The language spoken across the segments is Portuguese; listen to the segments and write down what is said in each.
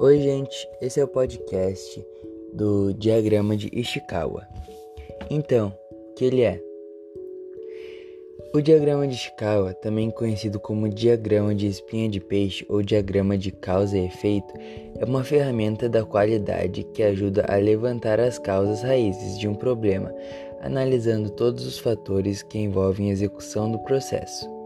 Oi, gente, esse é o podcast do diagrama de Ishikawa. Então, o que ele é? O diagrama de Ishikawa, também conhecido como diagrama de espinha de peixe ou diagrama de causa e efeito, é uma ferramenta da qualidade que ajuda a levantar as causas raízes de um problema, analisando todos os fatores que envolvem a execução do processo.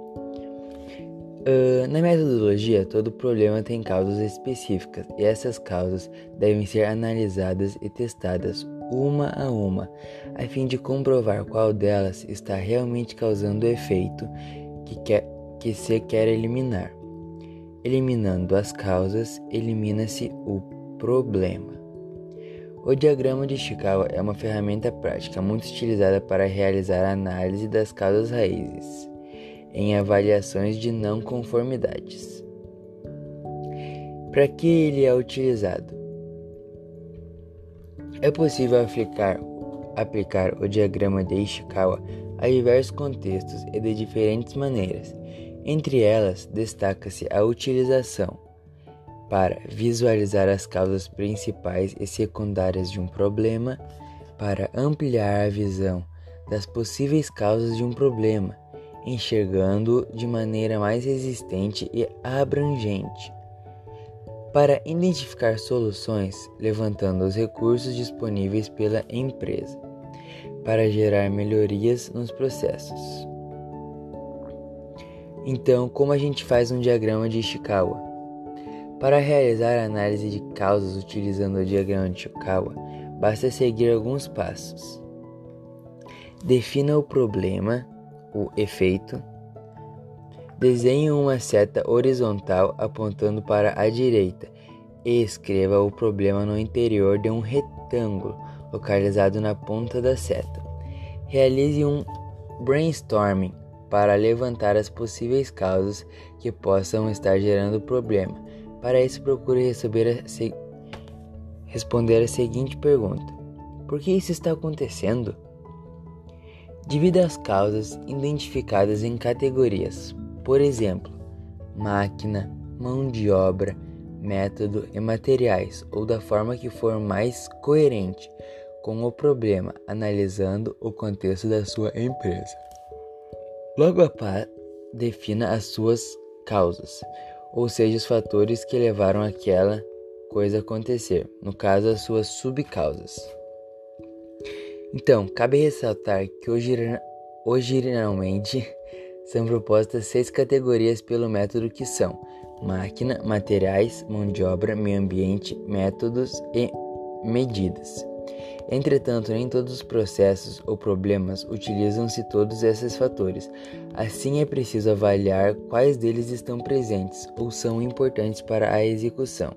Uh, na metodologia, todo problema tem causas específicas e essas causas devem ser analisadas e testadas uma a uma, a fim de comprovar qual delas está realmente causando o efeito que, quer, que se quer eliminar. Eliminando as causas, elimina-se o problema. O diagrama de Ishikawa é uma ferramenta prática muito utilizada para realizar a análise das causas raízes em avaliações de não conformidades. Para que ele é utilizado? É possível aplicar, aplicar o diagrama de Ishikawa a diversos contextos e de diferentes maneiras. Entre elas, destaca-se a utilização para visualizar as causas principais e secundárias de um problema, para ampliar a visão das possíveis causas de um problema enxergando de maneira mais resistente e abrangente, para identificar soluções, levantando os recursos disponíveis pela empresa, para gerar melhorias nos processos. Então, como a gente faz um diagrama de Ishikawa? Para realizar a análise de causas utilizando o diagrama de Ishikawa, basta seguir alguns passos. Defina o problema o efeito. Desenhe uma seta horizontal apontando para a direita e escreva o problema no interior de um retângulo localizado na ponta da seta. Realize um brainstorming para levantar as possíveis causas que possam estar gerando o problema. Para isso, procure a se... responder a seguinte pergunta: Por que isso está acontecendo? Divida as causas identificadas em categorias, por exemplo, máquina, mão de obra, método e materiais, ou da forma que for mais coerente com o problema, analisando o contexto da sua empresa. Logo após, defina as suas causas, ou seja, os fatores que levaram aquela coisa a acontecer, no caso, as suas subcausas. Então, cabe ressaltar que originalmente são propostas seis categorias pelo método que são máquina, materiais, mão de obra, meio ambiente, métodos e medidas. Entretanto, nem todos os processos ou problemas utilizam-se todos esses fatores. Assim, é preciso avaliar quais deles estão presentes ou são importantes para a execução.